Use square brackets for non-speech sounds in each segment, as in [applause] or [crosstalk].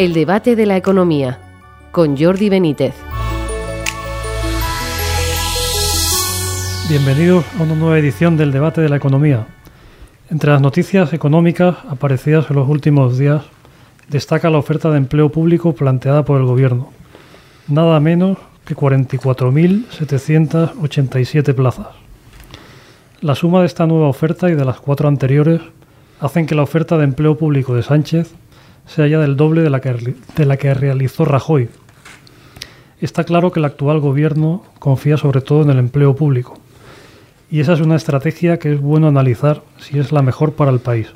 El debate de la economía con Jordi Benítez. Bienvenidos a una nueva edición del debate de la economía. Entre las noticias económicas aparecidas en los últimos días, destaca la oferta de empleo público planteada por el Gobierno. Nada menos que 44.787 plazas. La suma de esta nueva oferta y de las cuatro anteriores hacen que la oferta de empleo público de Sánchez sea ya del doble de la que, de la que realizó Rajoy. Está claro que el actual gobierno confía sobre todo en el empleo público. Y esa es una estrategia que es bueno analizar si es la mejor para el país.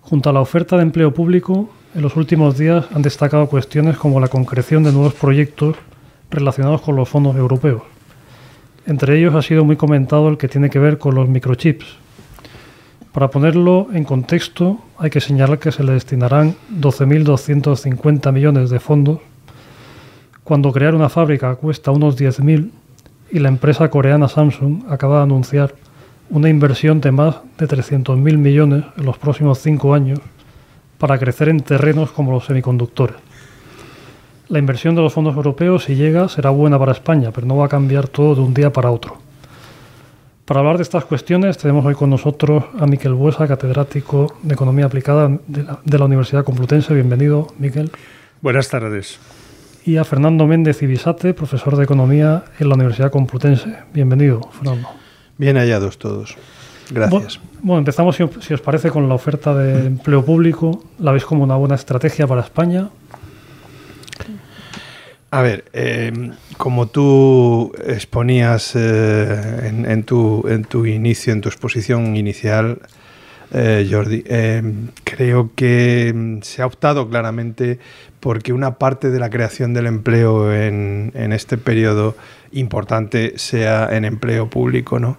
Junto a la oferta de empleo público, en los últimos días han destacado cuestiones como la concreción de nuevos proyectos relacionados con los fondos europeos. Entre ellos ha sido muy comentado el que tiene que ver con los microchips, para ponerlo en contexto, hay que señalar que se le destinarán 12.250 millones de fondos, cuando crear una fábrica cuesta unos 10.000 y la empresa coreana Samsung acaba de anunciar una inversión de más de 300.000 millones en los próximos cinco años para crecer en terrenos como los semiconductores. La inversión de los fondos europeos, si llega, será buena para España, pero no va a cambiar todo de un día para otro. Para hablar de estas cuestiones tenemos hoy con nosotros a Miquel Buesa, catedrático de Economía Aplicada de la, Universidad Complutense. Bienvenido, Miquel. Buenas tardes. Y a Fernando Méndez Ibisate, profesor de Economía en la Universidad Complutense. Bienvenido, Fernando. Bien hallados todos. Gracias. Bueno, empezamos, si, si os parece, con la oferta de empleo público. ¿La veis como una buena estrategia para España? A ver, eh, como tú exponías eh, en, tu, en tu inicio, en tu exposición inicial, eh, Jordi, creo que se ha optado claramente porque una parte de la creación del empleo en, en este periodo importante sea en empleo público, ¿no?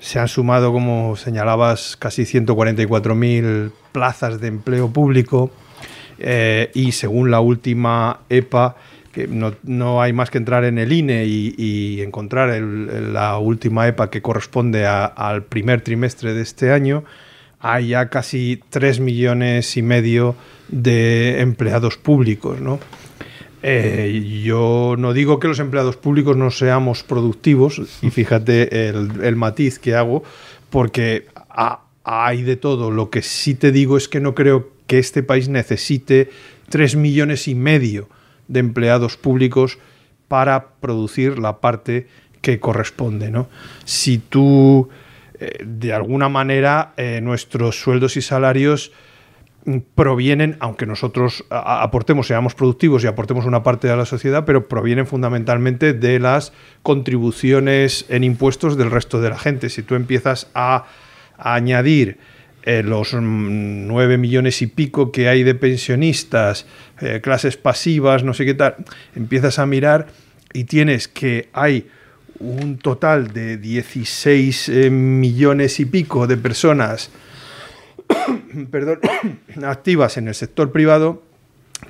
se han sumado, como señalabas, casi 144.000 plazas de empleo público eh, y según la última EPA, que no, hay más que entrar en el INE y, encontrar la última EPA que corresponde al primer trimestre de este año, hay ya casi 3 millones y medio de empleados públicos, eh, yo no digo que los empleados públicos no seamos productivos, y fíjate el, matiz que hago, porque hay de todo. Lo que sí te digo es que no creo que este país necesite tres millones y medio de empleados públicos para producir la parte que corresponde. ¿no? Si tú, eh, de alguna manera, eh, nuestros sueldos y salarios provienen, aunque nosotros aportemos, seamos productivos y aportemos una parte a la sociedad, pero provienen fundamentalmente de las contribuciones en impuestos del resto de la gente. Si tú empiezas a añadir eh, los nueve millones y pico que hay de pensionistas, eh, clases pasivas, no sé qué tal, empiezas a mirar y tienes que hay un total de 16 eh, millones y pico de personas [coughs] [coughs] activas en el sector privado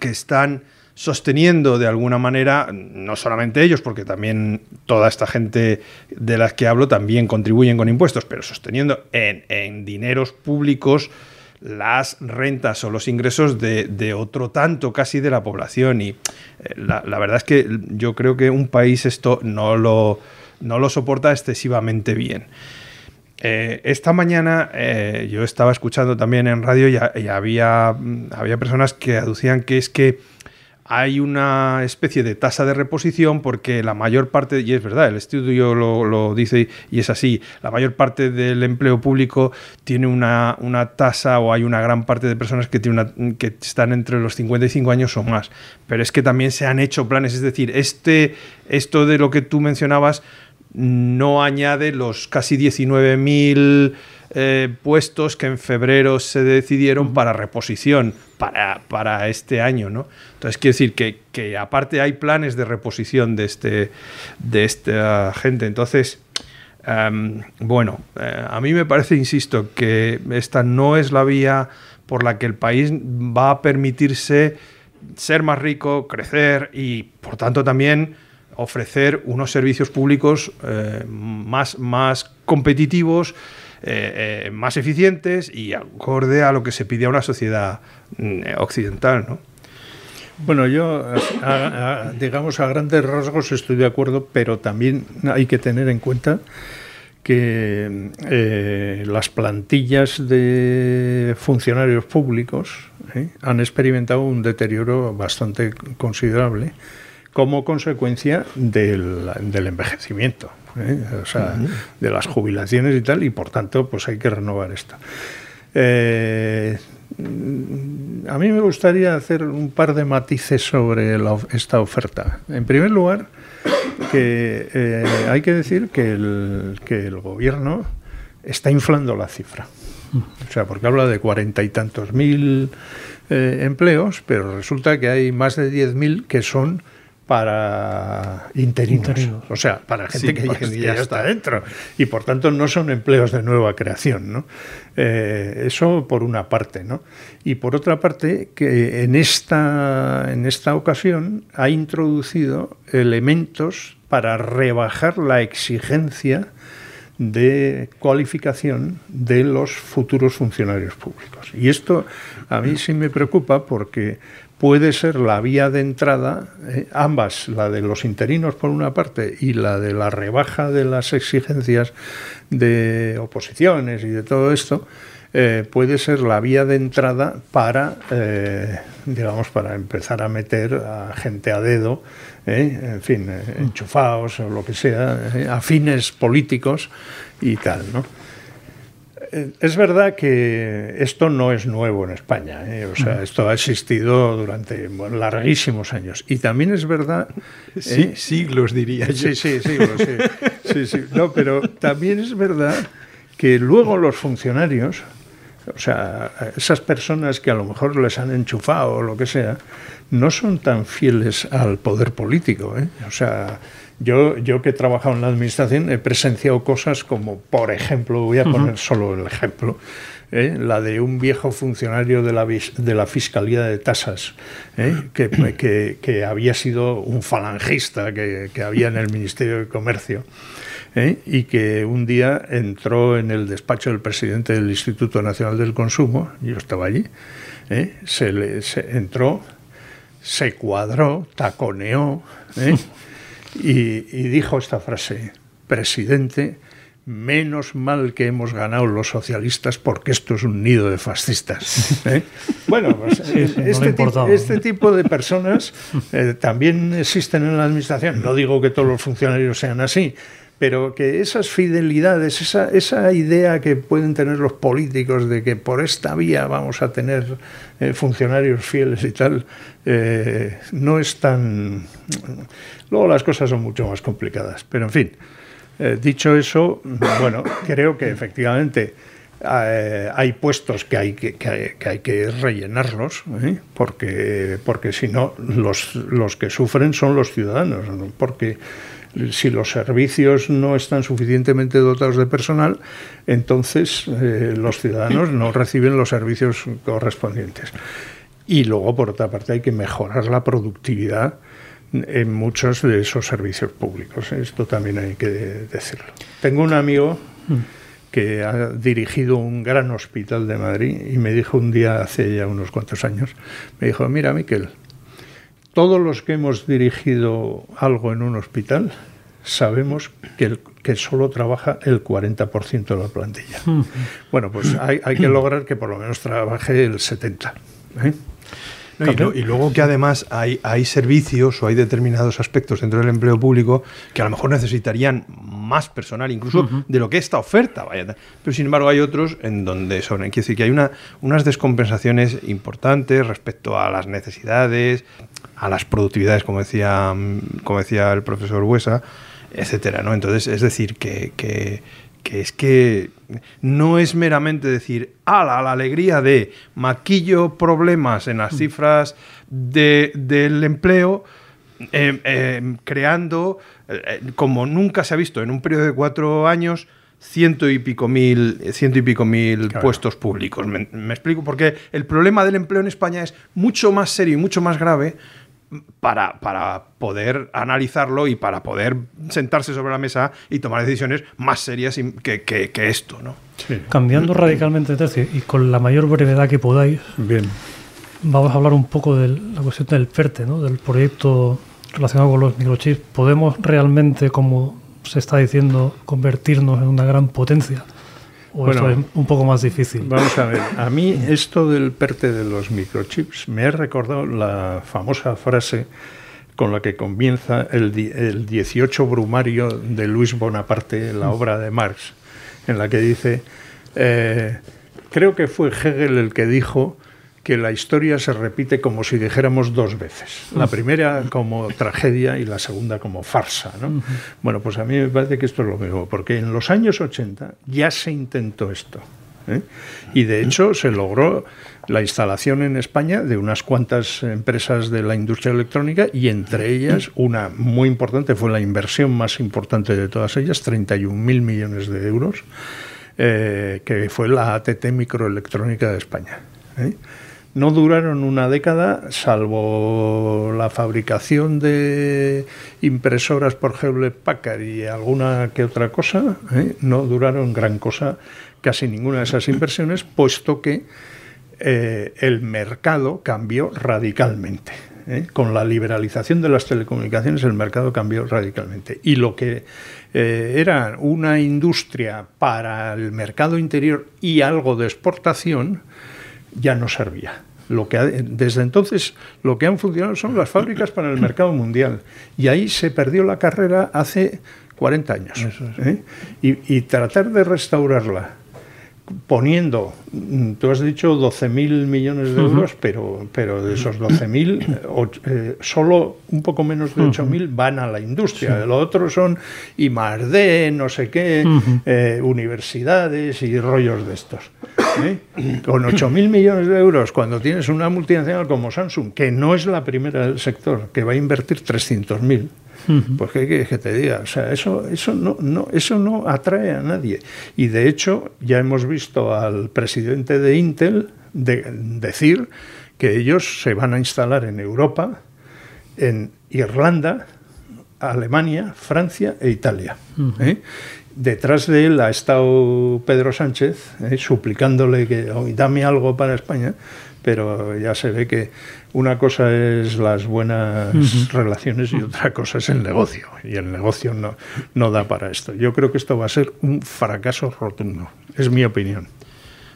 que están sosteniendo de alguna manera, no solamente ellos, porque también toda esta gente de las que hablo también contribuyen con impuestos, pero sosteniendo en, dineros públicos las rentas o los ingresos de, otro tanto casi de la población. Y eh, la, verdad es que yo creo que un país esto no lo, no lo soporta excesivamente bien. Eh, esta mañana eh, yo estaba escuchando también en radio y, había, había personas que aducían que es que hay una especie de tasa de reposición porque la mayor parte, y es verdad, el estudio lo, dice y es así, la mayor parte del empleo público tiene una, tasa o hay una gran parte de personas que, tiene que están entre los 55 años o más. Pero es que también se han hecho planes, es decir, este, esto de lo que tú mencionabas no añade los casi 19.000 eh, puestos que en febrero se decidieron para reposición para, para, este año, ¿no? Entonces, quiere decir que, que, aparte hay planes de reposición de, este, de esta gente. Entonces, em, bueno, eh, a mí me parece, insisto, que esta no es la vía por la que el país va a permitirse ser más rico, crecer y, por tanto, también ofrecer unos servicios públicos eh, más, más competitivos, eh, más eficientes y acorde a lo que se pide a una sociedad mm, occidental, ¿no? Bueno, yo, digamos, a grandes rasgos estoy de acuerdo, pero también hay que tener en cuenta que eh, las plantillas de funcionarios públicos eh, han experimentado un deterioro bastante considerable como consecuencia del, envejecimiento, eh, o sea, de las jubilaciones y tal, y por tanto, pues hay que renovar esto. a mí me gustaría hacer un par de matices sobre esta oferta. En primer lugar, que eh, hay que decir que el, que el gobierno está inflando la cifra. O sea, porque habla de cuarenta y tantos mil eh, empleos, pero resulta que hay más de diez mil que son para interinos, o sea, para gente que, ya, está dentro y por tanto no son empleos de nueva creación, ¿no? Eh, eso por una parte, ¿no? Y por otra parte que en esta en esta ocasión ha introducido elementos para rebajar la exigencia de cualificación de los futuros funcionarios públicos. Y esto a mí sí me preocupa porque puede ser la vía de entrada, eh, ambas, la de los interinos por una parte y la de la rebaja de las exigencias de oposiciones y de todo esto, eh, puede ser la vía de entrada para, eh, digamos, para empezar a meter a gente a dedo, en fin, enchufados o lo que sea, a fines políticos y tal, ¿no? Es verdad que esto no es nuevo en España, ¿eh? o sea, esto ha existido durante larguísimos años. Y también es verdad... Sí, ¿eh? siglos diría yo. Sí, sí, siglos, sí. sí, No, pero también es verdad que luego los funcionarios, o sea, esas personas que a lo mejor les han enchufado o lo que sea, no son tan fieles al poder político. ¿eh? O sea, yo, yo que he trabajado en la administración he presenciado cosas como, por ejemplo, voy a poner solo el ejemplo, ¿eh? la de un viejo funcionario de la, de la Fiscalía de Tasas, ¿eh? que, que, había sido un falangista que, que había en el Ministerio de Comercio. ¿eh? y que un día entró en el despacho del presidente del Instituto Nacional del Consumo, yo estaba allí, se, le, se entró, se cuadró, taconeó, [laughs] y, dijo esta frase, presidente, menos mal que hemos ganado los socialistas porque esto es un nido de fascistas. [laughs] ¿eh? Bueno, pues, este, tipo, este, tipo, de personas eh, también existen en la administración. No digo que todos los funcionarios sean así, pero que esas fidelidades, esa, esa idea que pueden tener los políticos de que por esta vía vamos a tener eh, funcionarios fieles y tal, eh, no es tan... Luego las cosas son mucho más complicadas, pero en fin, eh, dicho eso, bueno, creo que efectivamente hay puestos que hay que, que, hay que rellenarlos, porque, porque si no, los, los que sufren son los ciudadanos, porque si los servicios no están suficientemente dotados de personal, entonces eh, los ciudadanos no reciben los servicios correspondientes. Y luego, por otra parte, hay que mejorar la productividad en muchos de esos servicios públicos. Esto también hay que decirlo. Tengo un amigo que ha dirigido un gran hospital de Madrid y me dijo un día, hace ya unos cuantos años, me dijo, mira, Miquel, todos los que hemos dirigido algo en un hospital sabemos que, que solo trabaja el 40% de la plantilla. Bueno, pues hay, que lograr que por lo menos trabaje el 70%. ¿eh? Y, luego que además hay, hay servicios o hay determinados aspectos dentro del empleo público que a lo mejor necesitarían más personal, incluso de lo que esta oferta. Vaya. Pero sin embargo hay otros en donde son. Quiere decir que hay una, unas descompensaciones importantes respecto a las necesidades, a las productividades, como decía, como decía el profesor Huesa, etcétera. ¿no? Entonces, es decir, que, que, es que no es meramente decir, ala, la alegría de maquillo problemas en las mm. cifras del empleo, em, em, creando, eh, como nunca se ha visto en un periodo de cuatro años, ciento y pico mil, ciento y pico mil puestos públicos. Me, me, explico, porque el problema del empleo en España es mucho más serio y mucho más grave para, para poder analizarlo y para poder sentarse sobre la mesa y tomar decisiones más serias que, que, que esto, ¿no? Sí. Cambiando radicalmente de tercio y con la mayor brevedad que podáis, Bien. vamos a hablar un poco de la cuestión del PERTE, ¿no? del proyecto relacionado con los microchips. ¿Podemos realmente, como se está diciendo, convertirnos en una gran potencia? ¿O Bueno, esto es un poco más difícil? Vamos a ver, a mí esto del PERTE de los microchips me ha recordado la famosa frase con la que comienza el, di- el 18 brumario de Luis Bonaparte, la obra de Marx, en la que dice, eh, creo que fue Hegel el que dijo que la historia se repite como si dijéramos dos veces. La primera como tragedia y la segunda como farsa. ¿no? Bueno, pues a mí me parece que esto es lo mismo, porque en los años 80 ya se intentó esto. ¿eh? Y de hecho se logró la instalación en España de unas cuantas empresas de la industria electrónica y entre ellas una muy importante, fue la inversión más importante de todas ellas, 31.000 millones de euros, eh, que fue la ATT Microelectrónica de España. ¿eh? No duraron una década, salvo la fabricación de impresoras por Hewlett Packard y alguna que otra cosa, ¿eh? no duraron gran cosa casi ninguna de esas inversiones, puesto que eh, el mercado cambió radicalmente. ¿eh? Con la liberalización de las telecomunicaciones el mercado cambió radicalmente. Y lo que era una industria para el mercado interior y algo de exportación ya no servía. Lo que ha- desde entonces lo que han funcionado son las fábricas para el mercado mundial. Y ahí se perdió la carrera hace 40 años. ¿eh? Y, y tratar de restaurarla poniendo, mm, tú has dicho 12.000 millones de euros, pero, pero de esos 12.000, eh, solo un poco menos de 8.000 van a la industria. Lo otro son IMARDE, no sé qué, eh, universidades y rollos de estos. ¿Eh? Con 8.000 millones de euros, cuando tienes una multinacional como Samsung, que no es la primera del sector, que va a invertir 300.000, pues qué quieres que te diga, o sea, eso, eso no, no, eso no atrae a nadie. Y de hecho, ya hemos visto al presidente de Intel de- decir que ellos se van a instalar en Europa, en Irlanda, Alemania, Francia e Italia. ¿eh? Detrás de él ha estado Pedro Sánchez ¿eh? suplicándole que "Oye, dame algo para España, pero ya se ve que una cosa es las buenas relaciones y otra cosa es el negocio. Y el negocio no, no da para esto. Yo creo que esto va a ser un fracaso rotundo. Es mi opinión.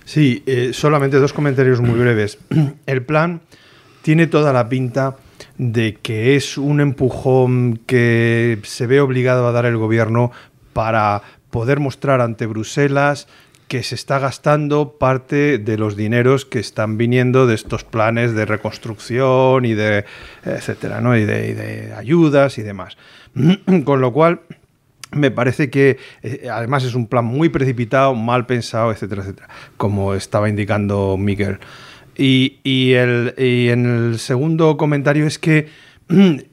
Sí, eh, solamente dos comentarios muy breves. [clears throat] El plan tiene toda la pinta de que es un empujón que se ve obligado a dar el gobierno para poder mostrar ante Bruselas que se está gastando parte de los dineros que están viniendo de estos planes de reconstrucción y de etcétera, ¿no? Y de, ayudas y demás. [clears throat] Con lo cual, me parece que eh, además es un plan muy precipitado, mal pensado, etcétera, etcétera, como estaba indicando Miguel. Y, y el, y en el segundo comentario es que [clears throat]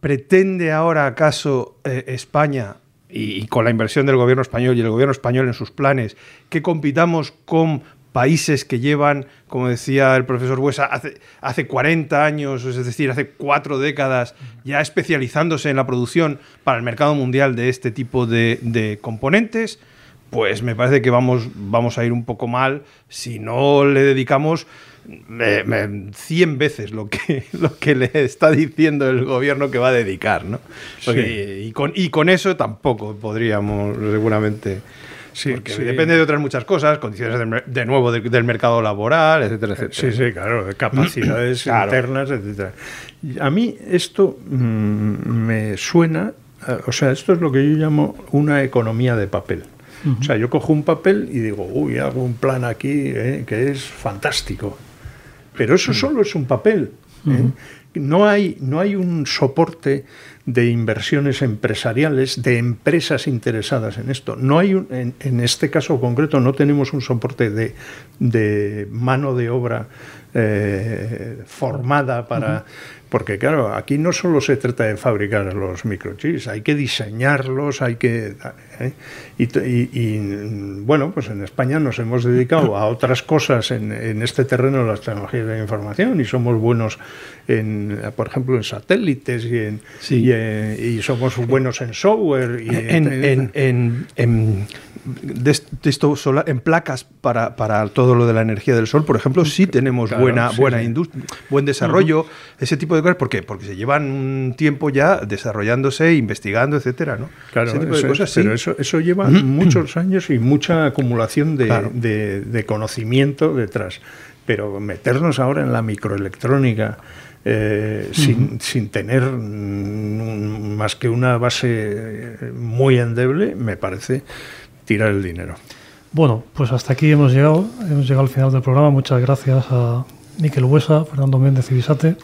pretende ahora acaso eh, España, y, con la inversión del gobierno español y el gobierno español en sus planes, que compitamos con países que llevan, como decía el profesor Buesa, hace, hace 40 años, es decir, hace cuatro décadas, ya especializándose en la producción para el mercado mundial de este tipo de, de componentes, pues me parece que vamos, vamos a ir un poco mal si no le dedicamos eh, eh, 100 veces lo que, [laughs] lo que le está diciendo el gobierno que va a dedicar, ¿no? Porque- y, con, y con eso tampoco podríamos seguramente... Sí, porque sí. depende de otras muchas cosas, condiciones del mer- de, nuevo de- del mercado laboral, etcétera, etcétera. Sí, sí, claro, de capacidades [clears throat] Claro. internas, etcétera. Y A mí esto mm, me suena, o sea, esto es lo que yo llamo una economía de papel. O sea, yo cojo un papel y digo, uy, hago un plan aquí eh, que es fantástico. Pero eso solo es un papel. ¿eh? No, hay, no hay un soporte de inversiones empresariales, de empresas interesadas en esto. No hay en, este caso concreto no tenemos un soporte de, mano de obra eh, formada para... Porque claro, aquí no solo se trata de fabricar los microchips, hay que diseñarlos, hay que... ¿eh? Y, bueno, pues en España nos hemos dedicado a otras cosas en, este terreno de las tecnologías de la información y somos buenos, en, por ejemplo, en satélites y, en, y, somos buenos en software. Y en, en esto solar, en placas para, para, todo lo de la energía del sol, por ejemplo, sí tenemos buena, buena industria, buen desarrollo, ese tipo de cosas. ¿Por qué? Porque se llevan un tiempo ya desarrollándose, investigando, etcétera, ¿no? Claro, pero eso, eso lleva muchos años y mucha acumulación de, de, conocimiento detrás. Pero meternos ahora en la microelectrónica, eh, sin, sin, tener más que una base muy endeble, me parece tirar el dinero. Bueno, pues hasta aquí hemos llegado, hemos llegado al final del programa. Muchas gracias a Miquel Huesa, Fernando Méndez y Visate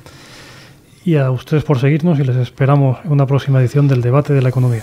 y a ustedes por seguirnos y les esperamos en una próxima edición del debate de la economía.